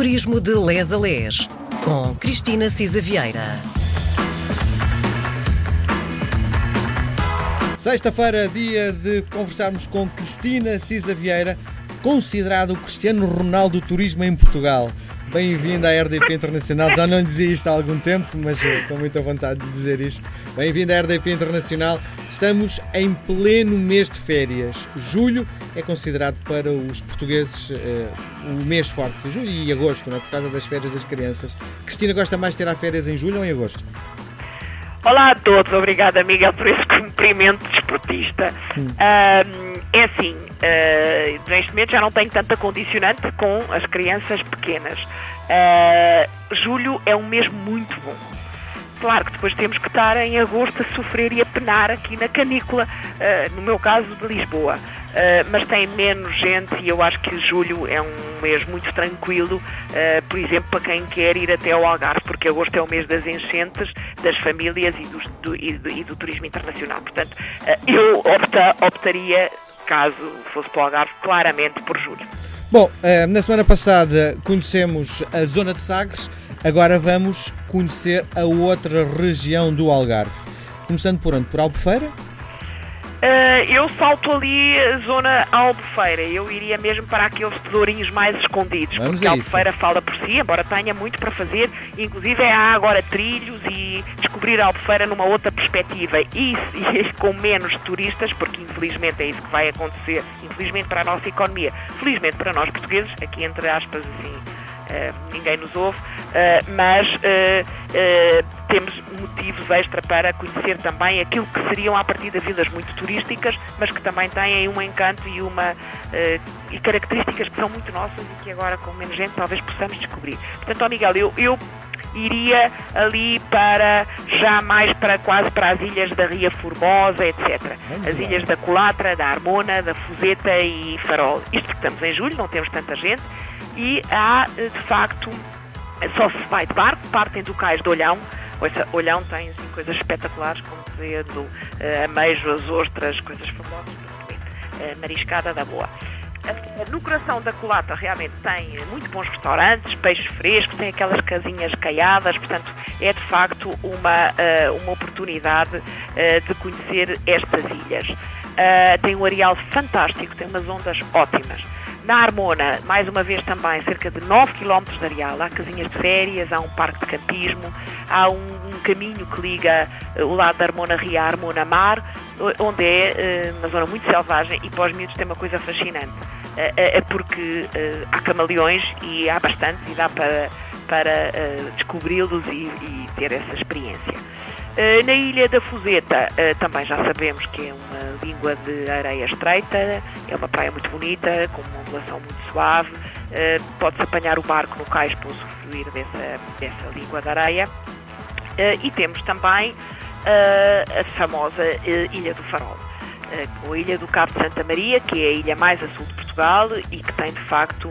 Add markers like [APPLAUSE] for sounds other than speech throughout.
Turismo de Les a Les, com Cristina Cisa Vieira. Sexta-feira, dia de conversarmos com Cristina Cisa Vieira, considerado o Cristiano Ronaldo do Turismo em Portugal. Bem-vinda à RDP Internacional. Já não dizia isto há algum tempo, mas estou muito à vontade de dizer isto. Bem-vinda à RDP Internacional. Estamos em pleno mês de férias. Julho é considerado para os portugueses uh, o mês forte. Julho e agosto, não é? por causa das férias das crianças. Cristina gosta mais de tirar férias em julho ou em agosto? Olá a todos, obrigada Miguel por esse cumprimento desportista. Hum. Um, é assim, uh, neste momento já não tenho tanta condicionante com as crianças pequenas. Uh, julho é um mês muito bom. Claro que depois temos que estar em agosto a sofrer e a penar aqui na canícula, uh, no meu caso de Lisboa. Uh, mas tem menos gente e eu acho que julho é um mês muito tranquilo, uh, por exemplo, para quem quer ir até ao Algarve, porque agosto é o mês das enchentes, das famílias e do, e do, e do turismo internacional. Portanto, uh, eu opta, optaria, caso fosse para o Algarve, claramente por julho. Bom, na semana passada conhecemos a zona de Sagres, agora vamos conhecer a outra região do Algarve. Começando por onde? Por Albufeira? Uh, eu salto ali a zona Albufeira. Eu iria mesmo para aqueles tesourinhos mais escondidos, Vamos porque a Albufeira fala por si, embora tenha muito para fazer. Inclusive há agora trilhos e descobrir a Albufeira numa outra perspectiva e, e [LAUGHS] com menos turistas, porque infelizmente é isso que vai acontecer. Infelizmente para a nossa economia, felizmente para nós portugueses, aqui entre aspas assim, ninguém nos ouve, uh, mas temos motivos extra para conhecer também aquilo que seriam a partir de vilas muito turísticas, mas que também têm um encanto e uma e características que são muito nossas e que agora com menos gente talvez possamos descobrir. Portanto, ó Miguel, eu, eu iria ali para já mais para quase para as ilhas da Ria Formosa, etc. As ilhas da Colatra, da Armona, da Fuseta e Farol. Isto porque estamos em julho, não temos tanta gente e há de facto só se vai de barco, partem do cais de Olhão, Olhão tem assim, coisas espetaculares, como cedo, uh, eh, ameijo, as ostras, coisas famosas, uh, mariscada da boa. No coração da Colata realmente tem muito bons restaurantes, peixes frescos, tem aquelas casinhas caiadas, portanto é de facto uma, uma oportunidade de conhecer estas ilhas. Tem um areal fantástico, tem umas ondas ótimas. Na Armona, mais uma vez também, cerca de 9 km de areal. Há casinhas de férias, há um parque de campismo, há um, um caminho que liga uh, o lado da Armona Ria à Armona Mar, onde é uh, uma zona muito selvagem e para os miúdos tem uma coisa fascinante. É porque há camaleões e há bastantes e dá para, para descobri-los e, e ter essa experiência. Uh, na Ilha da Fuseta, uh, também já sabemos que é uma língua de areia estreita, é uma praia muito bonita, com uma ondulação muito suave, uh, pode-se apanhar o barco no cais para usufruir dessa, dessa língua de areia. e temos também a famosa Ilha do Farol, a Ilha do Cabo de Santa Maria, que é a ilha mais a sul de Portugal e que tem de facto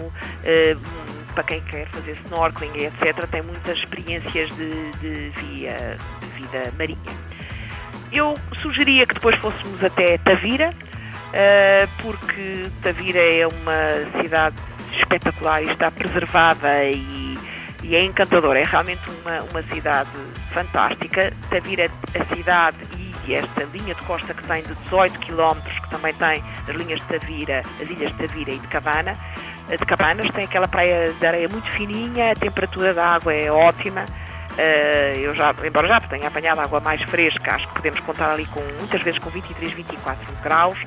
para quem quer fazer snorkeling, etc., tem muitas experiências de, de via vida marinha. Eu sugeria que depois fôssemos até Tavira, eh, porque Tavira é uma cidade espetacular e está preservada e, e é encantadora. É realmente uma, uma cidade fantástica. Tavira, a cidade e esta linha de costa que tem de 18 km, que também tem as linhas de Tavira, as ilhas de Tavira e de Cabana, de Cabanas, tem aquela praia de areia muito fininha, a temperatura da água é ótima eu já, embora já tenha apanhado água mais fresca, acho que podemos contar ali com, muitas vezes com 23, 24 graus.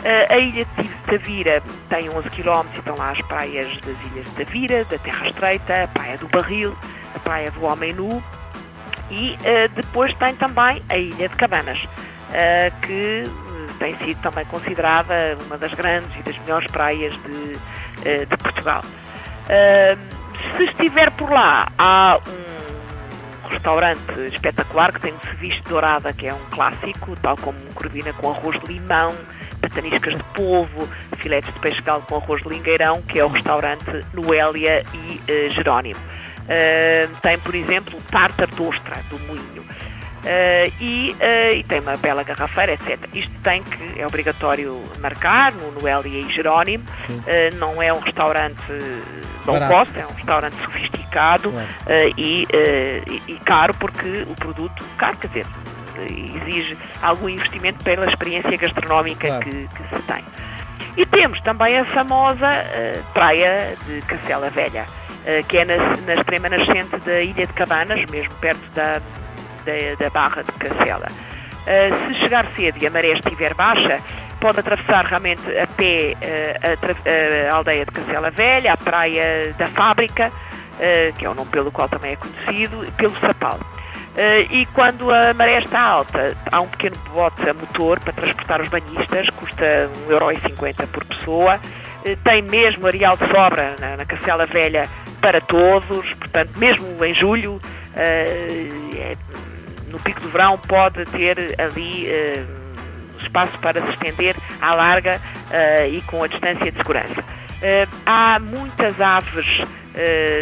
Uh, a ilha de Tavira tem 11 km estão lá as praias das ilhas de Tavira, da Terra Estreita, a Praia do Barril, a Praia do Homem Nu e uh, depois tem também a Ilha de Cabanas, que tem sido também considerada uma das grandes e das melhores praias de, de Portugal. se estiver por lá, há um restaurante espetacular que tem um ceviche dourada, que é um clássico, tal como coordina com arroz de limão, pataniscas de polvo, filetes de peixe galo com arroz de lingueirão, que é o restaurante Noélia e uh, Jerónimo. Uh, tem, por exemplo, tartar de ostra do moinho. Uh, e, uh, e, tem uma bela garrafeira, etc. Isto tem que, é obrigatório marcar no, no Elia e Jerónimo, uh, não é um restaurante low cost, é um restaurante sofisticado e, e, e, caro porque o produto, caro quer dizer, exige algum investimento pela experiência gastronómica claro. que, que, se tem. E temos também a famosa praia de Cacela Velha, que é na, na extrema nascente da Ilha de Cabanas, mesmo perto da da, da Barra de Cacela. Uh, se chegar cedo e a maré estiver baixa, pode atravessar realmente a pé uh, a, a, aldeia de Cacela Velha, a praia da Fábrica, uh, que é o nome pelo qual também é conhecido, pelo Sapal. e quando a maré está alta, há um pequeno bote a motor para transportar os banhistas, custa 1,50€ por pessoa. tem mesmo areal de sobra na, na Cacela Velha para todos, portanto, mesmo em julho, é no pico do verão pode ter ali uh, espaço para se estender à larga uh, e com a distância de segurança. Uh, há muitas aves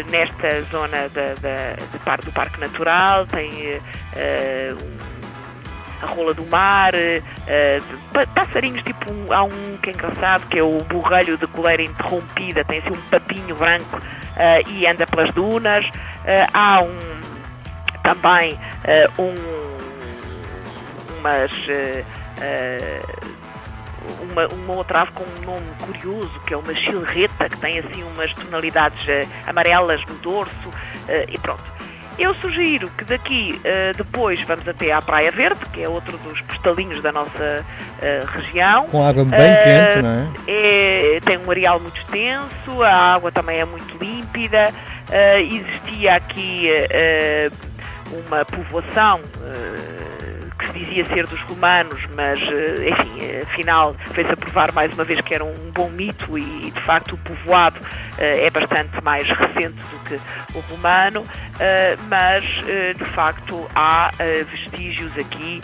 nesta zona da, da, do Parque Natural, tem a rola do mar, passarinhos tipo um, há um que é engraçado que é o borrelho de coleira interrompida, tem assim um papinho branco e anda pelas dunas. há um também uh, um, umas, uh, uma, uma outra ave com um nome curioso, que é uma chilreta, que tem assim umas tonalidades amarelas no dorso, e pronto. Eu sugiro que daqui depois vamos até à Praia Verde, que é outro dos postalinhos da nossa região. Com água bem quente, não é? é? Tem um areal muito extenso, a água também é muito límpida. existia aqui uma povoação uh, que se dizia ser dos romanos, mas, uh, enfim, afinal fez-se provar mais uma vez que era um bom mito e, de facto, o povoado é bastante mais recente do que o romano, mas, de facto, há vestígios aqui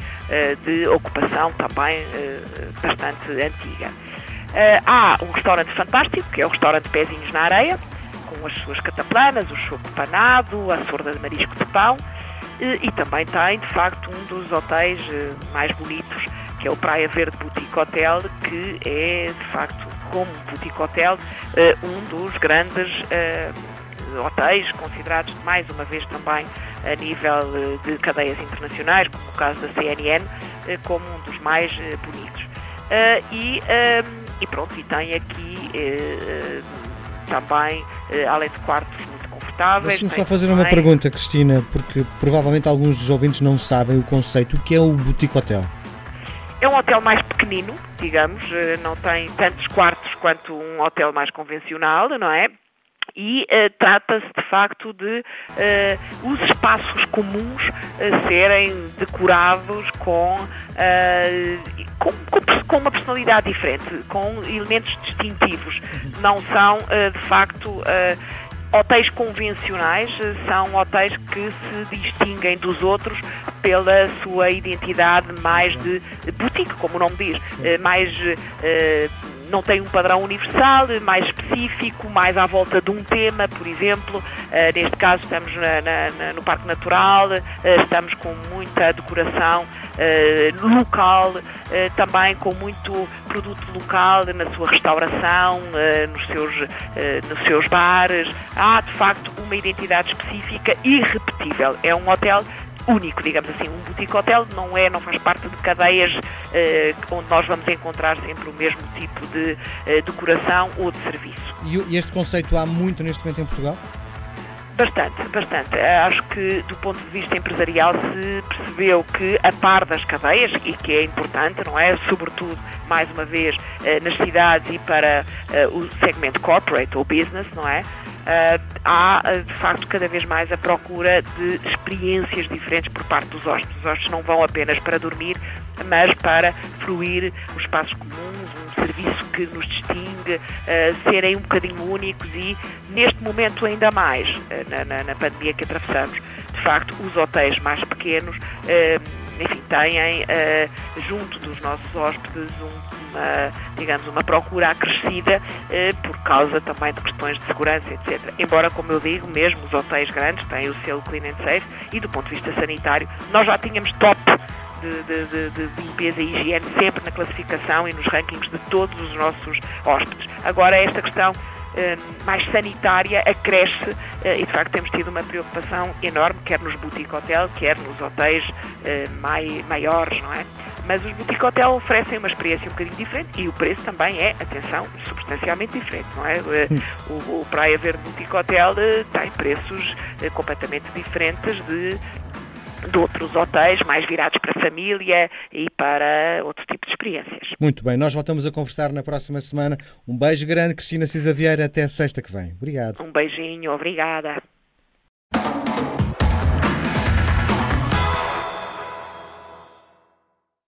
de ocupação também bastante antiga. há um restaurante fantástico, que é o restaurante Pezinhos na Areia, com as suas cataplanas, o choco panado, a sorda de marisco de pão, e, também tem, de facto, um dos hotéis eh, mais bonitos, que é o Praia Verde Boutique Hotel, que é, de facto, como Boutique Hotel, eh, um dos grandes eh, hotéis considerados, mais uma vez, também a nível de cadeias internacionais, como o caso da CNN, como um dos mais bonitos. E, e pronto, e tem aqui também, além de quartos confortáveis. Deixa-me só fazer uma pergunta, Cristina, porque provavelmente alguns dos ouvintes não sabem o conceito. O que é o Boutique Hotel? É um hotel mais pequenino, digamos, eh, não tem tantos quartos quanto um hotel mais convencional, não é? e uh, trata-se de facto de uh, os espaços comuns uh, serem decorados com, com, com, com, uma personalidade diferente, com elementos distintivos. Não são de facto Hotéis convencionais eh, são hotéis que se distinguem dos outros pela sua identidade mais de boutique, como o nome diz, eh, mais eh, não tem um padrão universal, mais específico, mais à volta de um tema, por exemplo. Uh, neste caso estamos na, na, no Parque Natural, uh, estamos com muita decoração uh, local, também com muito produto local na sua restauração, nos, seus, nos seus bares. Há, de facto, uma identidade específica irrepetível. É um hotel único, digamos assim. Um boutique hotel não é, não faz parte de cadeias eh, onde nós vamos encontrar sempre o mesmo tipo de eh, decoração ou de serviço. E este conceito há muito neste momento em Portugal? Bastante, bastante. Eh, acho que do ponto de vista empresarial se percebeu que a par das cadeias, e que é importante, não é? Sobretudo, mais uma vez, nas cidades e para o segmento corporate ou business, não é? Uh, há, ah, de facto, cada vez mais a procura de experiências diferentes por parte dos hóspedes. Os hóspedes não vão apenas para dormir, mas para fruir os espaços comuns, um serviço que nos distingue, uh, serem um bocadinho únicos e, neste momento ainda mais, uh, na, na, na, pandemia que atravessamos, de facto, os hotéis mais pequenos, têm junto dos nossos hóspedes um uma, digamos, uma procura acrescida eh, por causa também de questões de segurança, etc. Embora, como eu digo, mesmo os hotéis grandes têm o selo Clean and Safe e do ponto de vista sanitário, nós já tínhamos top de, de, de, de, limpeza e higiene sempre na classificação e nos rankings de todos os nossos hóspedes. Agora, esta questão mais sanitária acresce eh, e de facto temos tido uma preocupação enorme, quer nos boutique hotel, quer nos hotéis eh, maiores, não é? Mas os boutique hotel oferecem uma experiência um bocadinho diferente e o preço também é, atenção, substancialmente diferente, não é? O, o Praia Verde Boutique Hotel tem preços completamente diferentes de de outros hotéis mais virados para a família e para outro tipo de experiências. Muito bem, nós voltamos a conversar na próxima semana. Um beijo grande, Cristina Cisa Vieira, até sexta que vem. Obrigado. Um beijinho, obrigada.